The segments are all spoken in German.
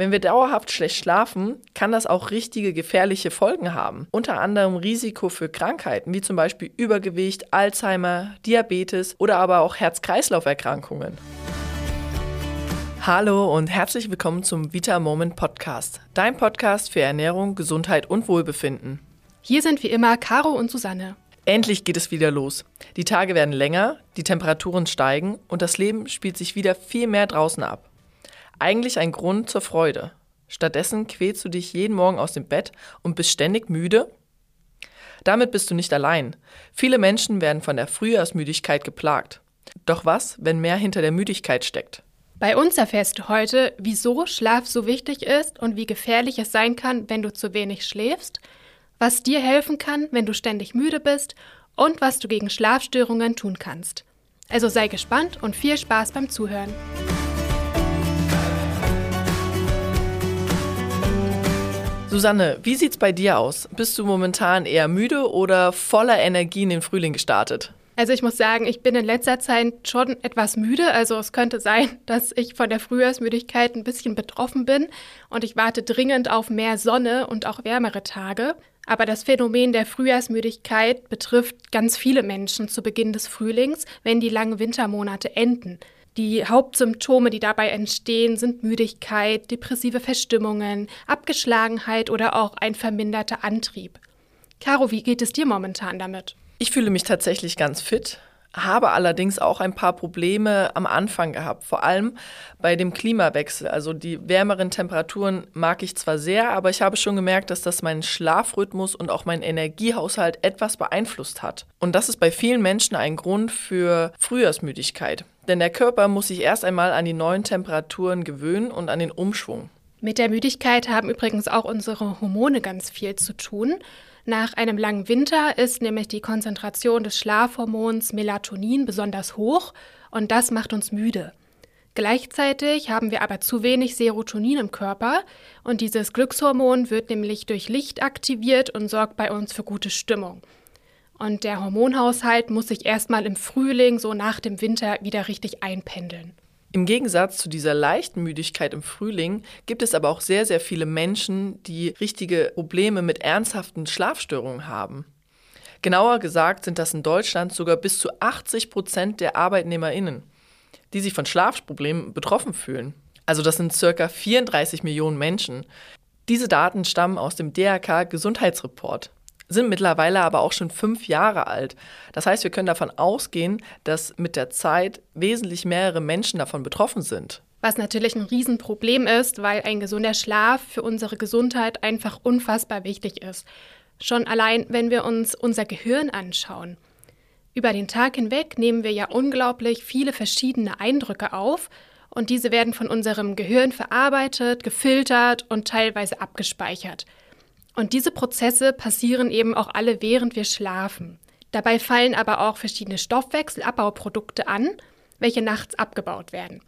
Wenn wir dauerhaft schlecht schlafen, kann das auch richtige gefährliche Folgen haben. Unter anderem Risiko für Krankheiten wie zum Beispiel Übergewicht, Alzheimer, Diabetes oder aber auch Herz-Kreislauf-Erkrankungen. Hallo und herzlich willkommen zum Vita Moment Podcast, dein Podcast für Ernährung, Gesundheit und Wohlbefinden. Hier sind wie immer Caro und Susanne. Endlich geht es wieder los. Die Tage werden länger, die Temperaturen steigen und das Leben spielt sich wieder viel mehr draußen ab. Eigentlich ein Grund zur Freude. Stattdessen quälst du dich jeden Morgen aus dem Bett und bist ständig müde? Damit bist du nicht allein. Viele Menschen werden von der Frühjahrsmüdigkeit geplagt. Doch was, wenn mehr hinter der Müdigkeit steckt? Bei uns erfährst du heute, wieso Schlaf so wichtig ist und wie gefährlich es sein kann, wenn du zu wenig schläfst, was dir helfen kann, wenn du ständig müde bist und was du gegen Schlafstörungen tun kannst. Also sei gespannt und viel Spaß beim Zuhören. Susanne, wie sieht's bei dir aus? Bist du momentan eher müde oder voller Energie in den Frühling gestartet? Also ich muss sagen, ich bin in letzter Zeit schon etwas müde. Also es könnte sein, dass ich von der Frühjahrsmüdigkeit ein bisschen betroffen bin und ich warte dringend auf mehr Sonne und auch wärmere Tage. Aber das Phänomen der Frühjahrsmüdigkeit betrifft ganz viele Menschen zu Beginn des Frühlings, wenn die langen Wintermonate enden. Die Hauptsymptome, die dabei entstehen, sind Müdigkeit, depressive Verstimmungen, Abgeschlagenheit oder auch ein verminderter Antrieb. Caro, wie geht es dir momentan damit? Ich fühle mich tatsächlich ganz fit, habe allerdings auch ein paar Probleme am Anfang gehabt, vor allem bei dem Klimawechsel. Also die wärmeren Temperaturen mag ich zwar sehr, aber ich habe schon gemerkt, dass das meinen Schlafrhythmus und auch meinen Energiehaushalt etwas beeinflusst hat. Und das ist bei vielen Menschen ein Grund für Frühjahrsmüdigkeit. Denn der Körper muss sich erst einmal an die neuen Temperaturen gewöhnen und an den Umschwung. Mit der Müdigkeit haben übrigens auch unsere Hormone ganz viel zu tun. Nach einem langen Winter ist nämlich die Konzentration des Schlafhormons Melatonin besonders hoch und das macht uns müde. Gleichzeitig haben wir aber zu wenig Serotonin im Körper und dieses Glückshormon wird nämlich durch Licht aktiviert und sorgt bei uns für gute Stimmung. Und der Hormonhaushalt muss sich erstmal im Frühling, so nach dem Winter, wieder richtig einpendeln. Im Gegensatz zu dieser leichten Müdigkeit im Frühling gibt es aber auch sehr, sehr viele Menschen, die richtige Probleme mit ernsthaften Schlafstörungen haben. Genauer gesagt sind das in Deutschland sogar bis zu 80 Prozent der ArbeitnehmerInnen, die sich von Schlafproblemen betroffen fühlen. Also das sind circa 34 Millionen Menschen. Diese Daten stammen aus dem DRK Gesundheitsreport sind mittlerweile aber auch schon fünf Jahre alt. Das heißt, wir können davon ausgehen, dass mit der Zeit wesentlich mehrere Menschen davon betroffen sind. Was natürlich ein Riesenproblem ist, weil ein gesunder Schlaf für unsere Gesundheit einfach unfassbar wichtig ist. Schon allein, wenn wir uns unser Gehirn anschauen. Über den Tag hinweg nehmen wir ja unglaublich viele verschiedene Eindrücke auf und diese werden von unserem Gehirn verarbeitet, gefiltert und teilweise abgespeichert. Und diese Prozesse passieren eben auch alle, während wir schlafen. Dabei fallen aber auch verschiedene Stoffwechselabbauprodukte an, welche nachts abgebaut werden.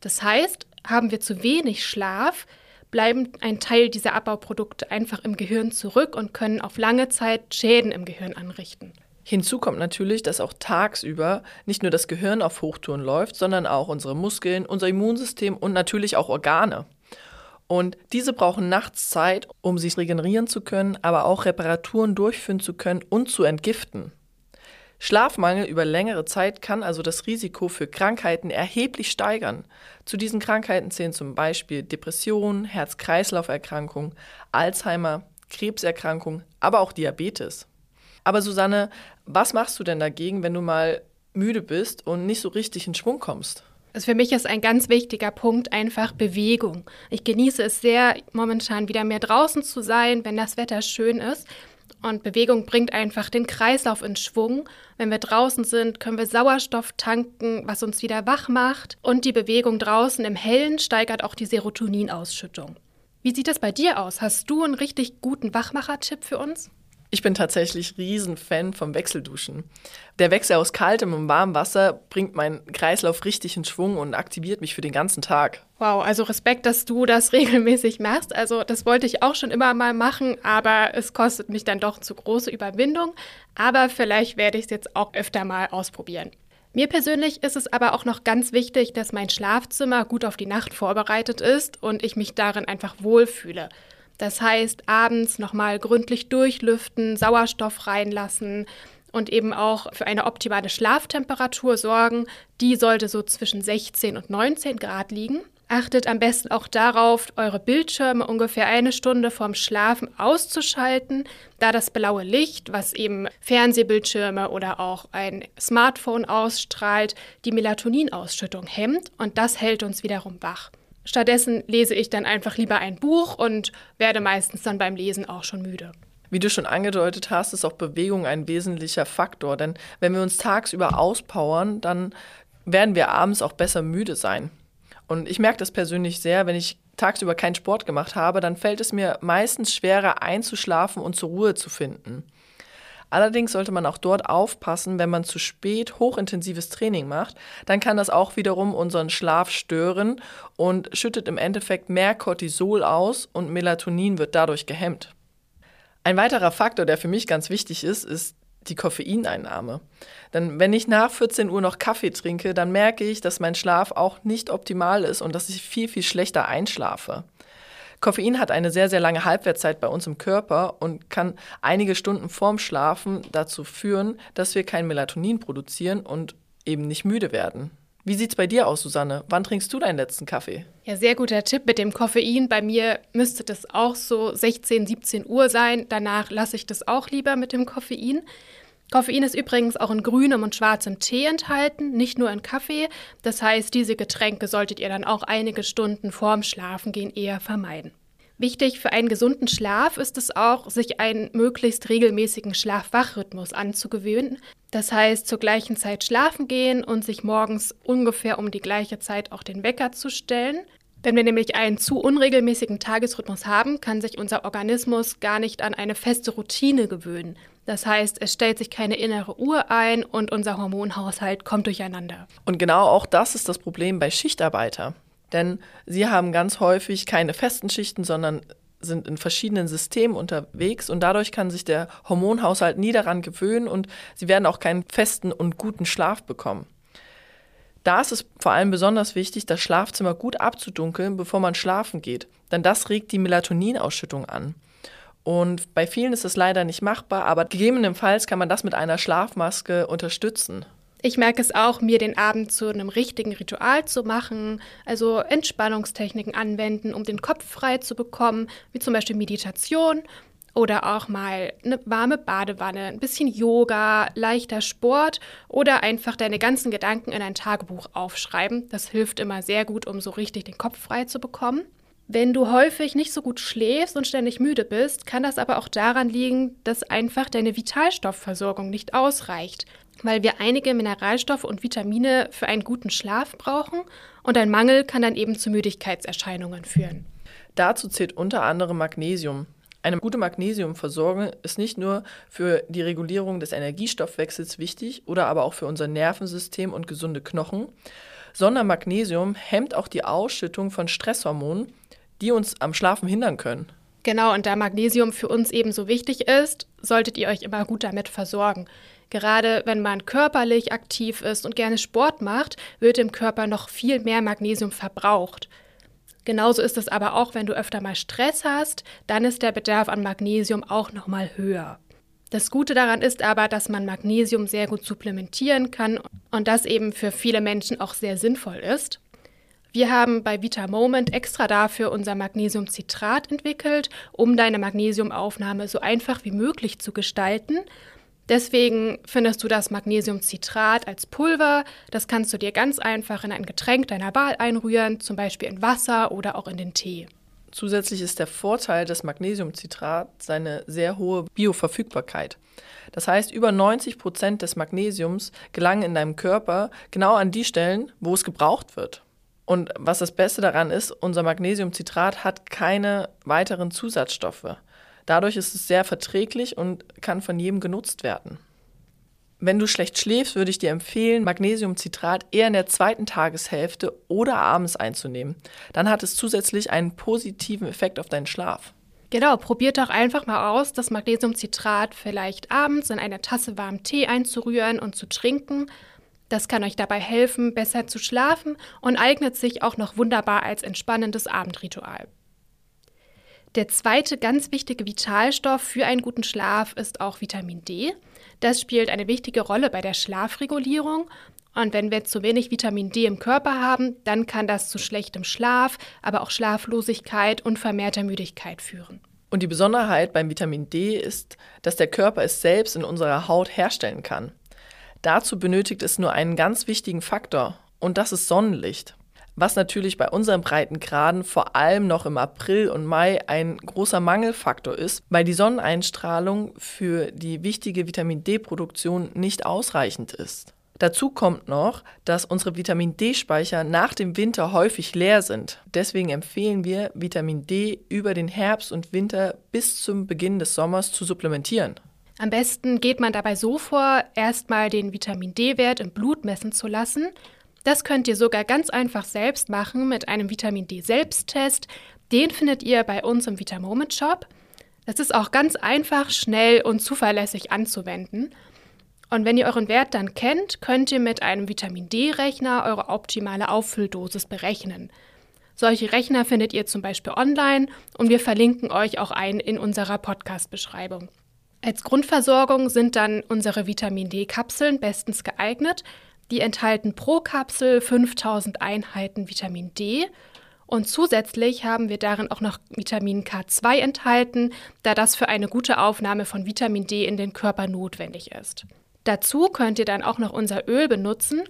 Das heißt, haben wir zu wenig Schlaf, bleiben ein Teil dieser Abbauprodukte einfach im Gehirn zurück und können auf lange Zeit Schäden im Gehirn anrichten. Hinzu kommt natürlich, dass auch tagsüber nicht nur das Gehirn auf Hochtouren läuft, sondern auch unsere Muskeln, unser Immunsystem und natürlich auch Organe. Und diese brauchen nachts Zeit, um sich regenerieren zu können, aber auch Reparaturen durchführen zu können und zu entgiften. Schlafmangel über längere Zeit kann also das Risiko für Krankheiten erheblich steigern. Zu diesen Krankheiten zählen zum Beispiel Depressionen, Herz-Kreislauf-Erkrankungen, Alzheimer, Krebserkrankungen, aber auch Diabetes. Aber Susanne, was machst du denn dagegen, wenn du mal müde bist und nicht so richtig in Schwung kommst? Also für mich ist ein ganz wichtiger Punkt einfach Bewegung. Ich genieße es sehr, momentan wieder mehr draußen zu sein, wenn das Wetter schön ist. Und Bewegung bringt einfach den Kreislauf in Schwung. Wenn wir draußen sind, können wir Sauerstoff tanken, was uns wieder wach macht. Und die Bewegung draußen im Hellen steigert auch die Serotoninausschüttung. Wie sieht das bei dir aus? Hast du einen richtig guten Wachmacher-Tipp für uns? Ich bin tatsächlich Riesenfan vom Wechselduschen. Der Wechsel aus kaltem und warmem Wasser bringt meinen Kreislauf richtig in Schwung und aktiviert mich für den ganzen Tag. Wow, also Respekt, dass du das regelmäßig machst. Also das wollte ich auch schon immer mal machen, aber es kostet mich dann doch zu große Überwindung. Aber vielleicht werde ich es jetzt auch öfter mal ausprobieren. Mir persönlich ist es aber auch noch ganz wichtig, dass mein Schlafzimmer gut auf die Nacht vorbereitet ist und ich mich darin einfach wohlfühle. Das heißt, abends nochmal gründlich durchlüften, Sauerstoff reinlassen und eben auch für eine optimale Schlaftemperatur sorgen. Die sollte so zwischen 16 und 19 Grad liegen. Achtet am besten auch darauf, eure Bildschirme ungefähr eine Stunde vorm Schlafen auszuschalten, da das blaue Licht, was eben Fernsehbildschirme oder auch ein Smartphone ausstrahlt, die Melatoninausschüttung hemmt und das hält uns wiederum wach. Stattdessen lese ich dann einfach lieber ein Buch und werde meistens dann beim Lesen auch schon müde. Wie du schon angedeutet hast, ist auch Bewegung ein wesentlicher Faktor, denn wenn wir uns tagsüber auspowern, dann werden wir abends auch besser müde sein. Und ich merke das persönlich sehr, wenn ich tagsüber keinen Sport gemacht habe, dann fällt es mir meistens schwerer einzuschlafen und zur Ruhe zu finden. Allerdings sollte man auch dort aufpassen, wenn man zu spät hochintensives Training macht, dann kann das auch wiederum unseren Schlaf stören und schüttet im Endeffekt mehr Cortisol aus und Melatonin wird dadurch gehemmt. Ein weiterer Faktor, der für mich ganz wichtig ist, ist die Koffeineinnahme. Denn wenn ich nach 14 Uhr noch Kaffee trinke, dann merke ich, dass mein Schlaf auch nicht optimal ist und dass ich viel, viel schlechter einschlafe. Koffein hat eine sehr, sehr lange Halbwertszeit bei uns im Körper und kann einige Stunden vorm Schlafen dazu führen, dass wir kein Melatonin produzieren und eben nicht müde werden. Wie sieht es bei dir aus, Susanne? Wann trinkst du deinen letzten Kaffee? Ja, sehr guter Tipp mit dem Koffein. Bei mir müsste das auch so 16, 17 Uhr sein. Danach lasse ich das auch lieber mit dem Koffein. Koffein ist übrigens auch in grünem und schwarzem Tee enthalten, nicht nur in Kaffee. Das heißt, diese Getränke solltet ihr dann auch einige Stunden vorm Schlafengehen eher vermeiden. Wichtig für einen gesunden Schlaf ist es auch, sich einen möglichst regelmäßigen Schlaf-Wach-Rhythmus anzugewöhnen. Das heißt, zur gleichen Zeit schlafen gehen und sich morgens ungefähr um die gleiche Zeit auch den Wecker zu stellen. Wenn wir nämlich einen zu unregelmäßigen Tagesrhythmus haben, kann sich unser Organismus gar nicht an eine feste Routine gewöhnen. Das heißt, es stellt sich keine innere Uhr ein und unser Hormonhaushalt kommt durcheinander. Und genau auch das ist das Problem bei Schichtarbeiter. Denn sie haben ganz häufig keine festen Schichten, sondern sind in verschiedenen Systemen unterwegs und dadurch kann sich der Hormonhaushalt nie daran gewöhnen und sie werden auch keinen festen und guten Schlaf bekommen. Da ist es vor allem besonders wichtig, das Schlafzimmer gut abzudunkeln, bevor man schlafen geht, denn das regt die Melatoninausschüttung an. Und bei vielen ist es leider nicht machbar, aber gegebenenfalls kann man das mit einer Schlafmaske unterstützen. Ich merke es auch, mir den Abend zu einem richtigen Ritual zu machen, also Entspannungstechniken anwenden, um den Kopf frei zu bekommen, wie zum Beispiel Meditation oder auch mal eine warme Badewanne, ein bisschen Yoga, leichter Sport oder einfach deine ganzen Gedanken in ein Tagebuch aufschreiben. Das hilft immer sehr gut, um so richtig den Kopf frei zu bekommen. Wenn du häufig nicht so gut schläfst und ständig müde bist, kann das aber auch daran liegen, dass einfach deine Vitalstoffversorgung nicht ausreicht, weil wir einige Mineralstoffe und Vitamine für einen guten Schlaf brauchen und ein Mangel kann dann eben zu Müdigkeitserscheinungen führen. Dazu zählt unter anderem Magnesium. Eine gute Magnesiumversorgung ist nicht nur für die Regulierung des Energiestoffwechsels wichtig oder aber auch für unser Nervensystem und gesunde Knochen, sondern Magnesium hemmt auch die Ausschüttung von Stresshormonen, die uns am Schlafen hindern können. Genau, und da Magnesium für uns ebenso wichtig ist, solltet ihr euch immer gut damit versorgen. Gerade wenn man körperlich aktiv ist und gerne Sport macht, wird im Körper noch viel mehr Magnesium verbraucht. Genauso ist es aber auch, wenn du öfter mal Stress hast, dann ist der Bedarf an Magnesium auch noch mal höher. Das Gute daran ist aber, dass man Magnesium sehr gut supplementieren kann und das eben für viele Menschen auch sehr sinnvoll ist. Wir haben bei Vita Moment extra dafür unser Magnesiumcitrat entwickelt, um deine Magnesiumaufnahme so einfach wie möglich zu gestalten. Deswegen findest du das Magnesiumcitrat als Pulver. Das kannst du dir ganz einfach in ein Getränk deiner Wahl einrühren, zum Beispiel in Wasser oder auch in den Tee. Zusätzlich ist der Vorteil des Magnesiumcitrats seine sehr hohe Bioverfügbarkeit. Das heißt, über 90 Prozent des Magnesiums gelangen in deinem Körper genau an die Stellen, wo es gebraucht wird. Und was das Beste daran ist, unser Magnesiumcitrat hat keine weiteren Zusatzstoffe. Dadurch ist es sehr verträglich und kann von jedem genutzt werden. Wenn du schlecht schläfst, würde ich dir empfehlen, Magnesiumcitrat eher in der zweiten Tageshälfte oder abends einzunehmen. Dann hat es zusätzlich einen positiven Effekt auf deinen Schlaf. Genau, probiert doch einfach mal aus, das Magnesiumcitrat vielleicht abends in eine Tasse warmen Tee einzurühren und zu trinken Das kann euch dabei helfen, besser zu schlafen und eignet sich auch noch wunderbar als entspannendes Abendritual. Der zweite ganz wichtige Vitalstoff für einen guten Schlaf ist auch Vitamin D. Das spielt eine wichtige Rolle bei der Schlafregulierung. Und wenn wir zu wenig Vitamin D im Körper haben, dann kann das zu schlechtem Schlaf, aber auch Schlaflosigkeit und vermehrter Müdigkeit führen. Und die Besonderheit beim Vitamin D ist, dass der Körper es selbst in unserer Haut herstellen kann. Dazu benötigt es nur einen ganz wichtigen Faktor, und das ist Sonnenlicht was natürlich bei unseren Breitengraden vor allem noch im April und Mai ein großer Mangelfaktor ist, weil die Sonneneinstrahlung für die wichtige Vitamin D-Produktion nicht ausreichend ist. Dazu kommt noch, dass unsere Vitamin D-Speicher nach dem Winter häufig leer sind. Deswegen empfehlen wir, Vitamin D über den Herbst und Winter bis zum Beginn des Sommers zu supplementieren. Am besten geht man dabei so vor, erstmal den Vitamin D-Wert im Blut messen zu lassen das könnt ihr sogar ganz einfach selbst machen mit einem Vitamin D Selbsttest. Den findet ihr bei uns im Vitamoment Shop. Das ist auch ganz einfach, schnell und zuverlässig anzuwenden. Und wenn ihr euren Wert dann kennt, könnt ihr mit einem Vitamin D-Rechner eure optimale Auffülldosis berechnen. Solche Rechner findet ihr zum Beispiel online und wir verlinken euch auch einen in unserer Podcast-Beschreibung. Als Grundversorgung sind dann unsere Vitamin D-Kapseln bestens geeignet, die enthalten pro Kapsel 5000 Einheiten Vitamin D und zusätzlich haben wir darin auch noch Vitamin K2 enthalten, da das für eine gute Aufnahme von Vitamin D in den Körper notwendig ist. Dazu könnt ihr dann auch noch unser Öl benutzen.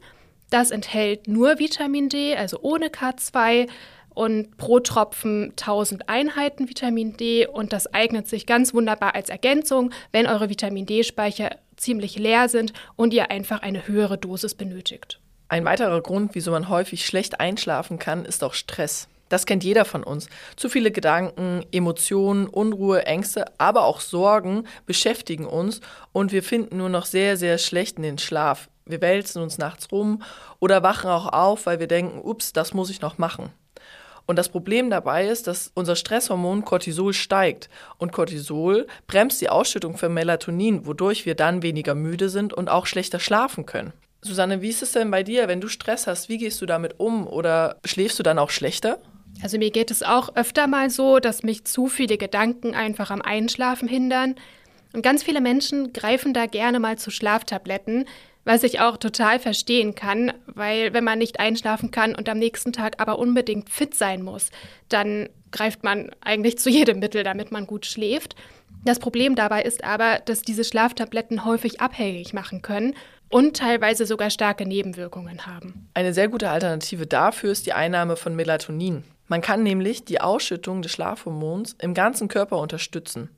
Das enthält nur Vitamin D, also ohne K2 und pro Tropfen 1000 Einheiten Vitamin D und das eignet sich ganz wunderbar als Ergänzung, wenn eure Vitamin D-Speicher ziemlich leer sind und ihr einfach eine höhere Dosis benötigt. Ein weiterer Grund, wieso man häufig schlecht einschlafen kann, ist auch Stress. Das kennt jeder von uns. Zu viele Gedanken, Emotionen, Unruhe, Ängste, aber auch Sorgen beschäftigen uns und wir finden nur noch sehr, sehr schlecht in den Schlaf. Wir wälzen uns nachts rum oder wachen auch auf, weil wir denken, ups, das muss ich noch machen. Und das Problem dabei ist, dass unser Stresshormon Cortisol steigt. Und Cortisol bremst die Ausschüttung von Melatonin, wodurch wir dann weniger müde sind und auch schlechter schlafen können. Susanne, wie ist es denn bei dir, wenn du Stress hast? Wie gehst du damit um? Oder schläfst du dann auch schlechter? Also mir geht es auch öfter mal so, dass mich zu viele Gedanken einfach am Einschlafen hindern. Und ganz viele Menschen greifen da gerne mal zu Schlaftabletten, was ich auch total verstehen kann, weil wenn man nicht einschlafen kann und am nächsten Tag aber unbedingt fit sein muss, dann greift man eigentlich zu jedem Mittel, damit man gut schläft. Das Problem dabei ist aber, dass diese Schlaftabletten häufig abhängig machen können und teilweise sogar starke Nebenwirkungen haben. Eine sehr gute Alternative dafür ist die Einnahme von Melatonin. Man kann nämlich die Ausschüttung des Schlafhormons im ganzen Körper unterstützen.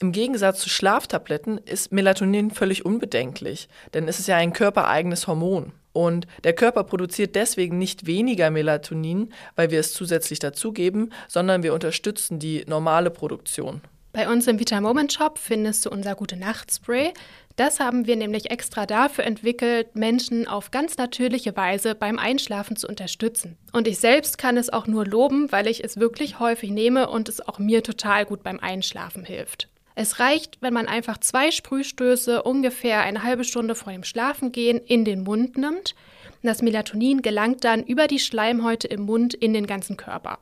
Im Gegensatz zu Schlaftabletten ist Melatonin völlig unbedenklich, denn es ist ja ein körpereigenes Hormon. Und der Körper produziert deswegen nicht weniger Melatonin, weil wir es zusätzlich dazugeben, sondern wir unterstützen die normale Produktion. Bei uns im Vita Moment Shop findest du unser Gute Nacht Spray. Das haben wir nämlich extra dafür entwickelt, Menschen auf ganz natürliche Weise beim Einschlafen zu unterstützen. Und ich selbst kann es auch nur loben, weil ich es wirklich häufig nehme und es auch mir total gut beim Einschlafen hilft. Es reicht, wenn man einfach zwei Sprühstöße ungefähr eine halbe Stunde vor dem Schlafengehen in den Mund nimmt. Das Melatonin gelangt dann über die Schleimhäute im Mund in den ganzen Körper.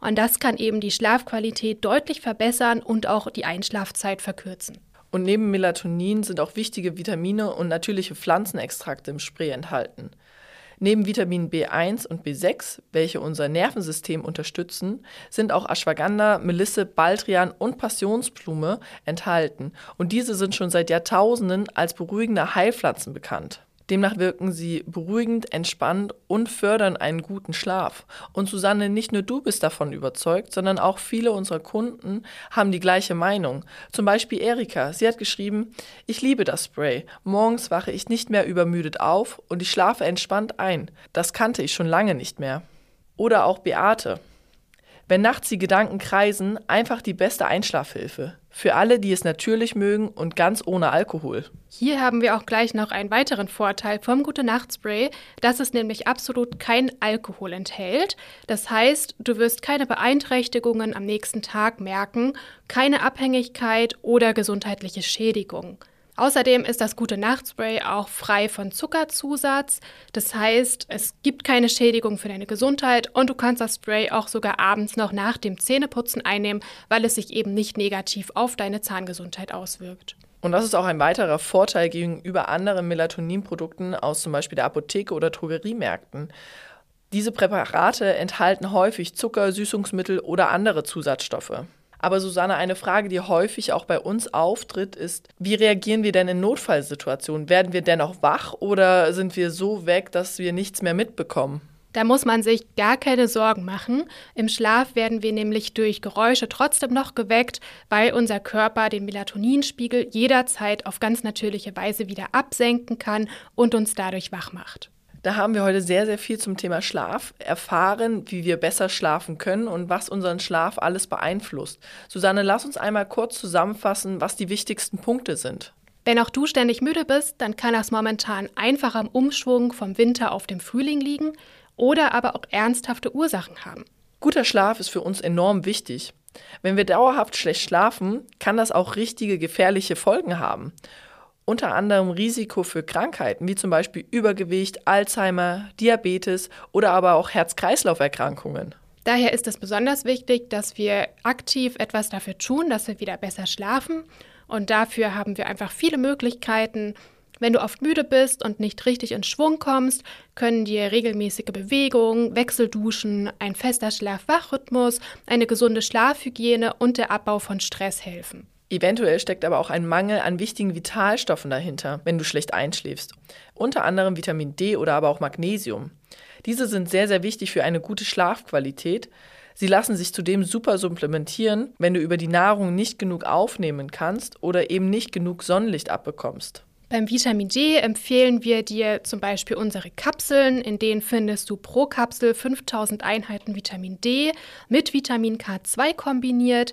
Und das kann eben die Schlafqualität deutlich verbessern und auch die Einschlafzeit verkürzen. Und neben Melatonin sind auch wichtige Vitamine und natürliche Pflanzenextrakte im Spray enthalten. Neben Vitamin B1 und B6, welche unser Nervensystem unterstützen, sind auch Ashwagandha, Melisse, Baldrian und Passionsblume enthalten. Und diese sind schon seit Jahrtausenden als beruhigende Heilpflanzen bekannt. Demnach wirken sie beruhigend, entspannt und fördern einen guten Schlaf. Und Susanne, nicht nur du bist davon überzeugt, sondern auch viele unserer Kunden haben die gleiche Meinung. Zum Beispiel Erika. Sie hat geschrieben, ich liebe das Spray. Morgens wache ich nicht mehr übermüdet auf und ich schlafe entspannt ein. Das kannte ich schon lange nicht mehr. Oder auch Beate. Wenn nachts die Gedanken kreisen, einfach die beste Einschlafhilfe. Für alle, die es natürlich mögen und ganz ohne Alkohol. Hier haben wir auch gleich noch einen weiteren Vorteil vom Gute Nacht Spray, dass es nämlich absolut kein Alkohol enthält. Das heißt, du wirst keine Beeinträchtigungen am nächsten Tag merken, keine Abhängigkeit oder gesundheitliche Schädigung. Außerdem ist das gute Nachtspray auch frei von Zuckerzusatz. Das heißt, es gibt keine Schädigung für deine Gesundheit und du kannst das Spray auch sogar abends noch nach dem Zähneputzen einnehmen, weil es sich eben nicht negativ auf deine Zahngesundheit auswirkt. Und das ist auch ein weiterer Vorteil gegenüber anderen Melatoninprodukten aus zum Beispiel der Apotheke oder Drogeriemärkten. Diese Präparate enthalten häufig Zucker, Süßungsmittel oder andere Zusatzstoffe. Aber Susanne, eine Frage, die häufig auch bei uns auftritt, ist, wie reagieren wir denn in Notfallsituationen? Werden wir dennoch wach oder sind wir so weg, dass wir nichts mehr mitbekommen? Da muss man sich gar keine Sorgen machen. Im Schlaf werden wir nämlich durch Geräusche trotzdem noch geweckt, weil unser Körper den Melatoninspiegel jederzeit auf ganz natürliche Weise wieder absenken kann und uns dadurch wach macht. Da haben wir heute sehr, sehr viel zum Thema Schlaf erfahren, wie wir besser schlafen können und was unseren Schlaf alles beeinflusst. Susanne, lass uns einmal kurz zusammenfassen, was die wichtigsten Punkte sind. Wenn auch du ständig müde bist, dann kann das momentan einfach am Umschwung vom Winter auf dem Frühling liegen oder aber auch ernsthafte Ursachen haben. Guter Schlaf ist für uns enorm wichtig. Wenn wir dauerhaft schlecht schlafen, kann das auch richtige gefährliche Folgen haben unter anderem Risiko für Krankheiten wie zum Beispiel Übergewicht, Alzheimer, Diabetes oder aber auch Herz-Kreislauf-Erkrankungen. Daher ist es besonders wichtig, dass wir aktiv etwas dafür tun, dass wir wieder besser schlafen. Und dafür haben wir einfach viele Möglichkeiten. Wenn du oft müde bist und nicht richtig in Schwung kommst, können dir regelmäßige Bewegungen, Wechselduschen, ein fester Schlaf-Wach-Rhythmus, eine gesunde Schlafhygiene und der Abbau von Stress helfen. Eventuell steckt aber auch ein Mangel an wichtigen Vitalstoffen dahinter, wenn du schlecht einschläfst. Unter anderem Vitamin D oder aber auch Magnesium. Diese sind sehr, sehr wichtig für eine gute Schlafqualität. Sie lassen sich zudem super supplementieren, wenn du über die Nahrung nicht genug aufnehmen kannst oder eben nicht genug Sonnenlicht abbekommst. Beim Vitamin D empfehlen wir dir zum Beispiel unsere Kapseln, in denen findest du pro Kapsel 5000 Einheiten Vitamin D mit Vitamin K2 kombiniert.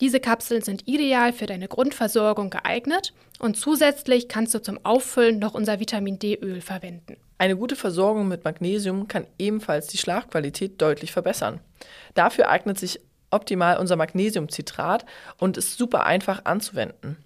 Diese Kapseln sind ideal für deine Grundversorgung geeignet und zusätzlich kannst du zum Auffüllen noch unser Vitamin D-Öl verwenden. Eine gute Versorgung mit Magnesium kann ebenfalls die Schlafqualität deutlich verbessern. Dafür eignet sich optimal unser Magnesiumcitrat und ist super einfach anzuwenden.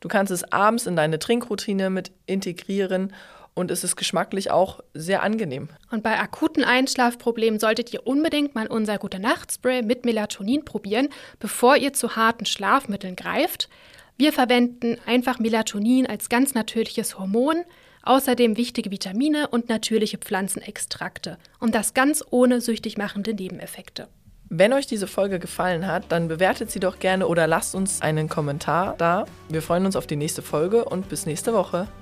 Du kannst es abends in deine Trinkroutine mit integrieren und es ist geschmacklich auch sehr angenehm. Und bei akuten Einschlafproblemen solltet ihr unbedingt mal unser Gute Nacht Spray mit Melatonin probieren, bevor ihr zu harten Schlafmitteln greift. Wir verwenden einfach Melatonin als ganz natürliches Hormon, außerdem wichtige Vitamine und natürliche Pflanzenextrakte und das ganz ohne süchtig machende Nebeneffekte. Wenn euch diese Folge gefallen hat, dann bewertet sie doch gerne oder lasst uns einen Kommentar da. Wir freuen uns auf die nächste Folge und bis nächste Woche.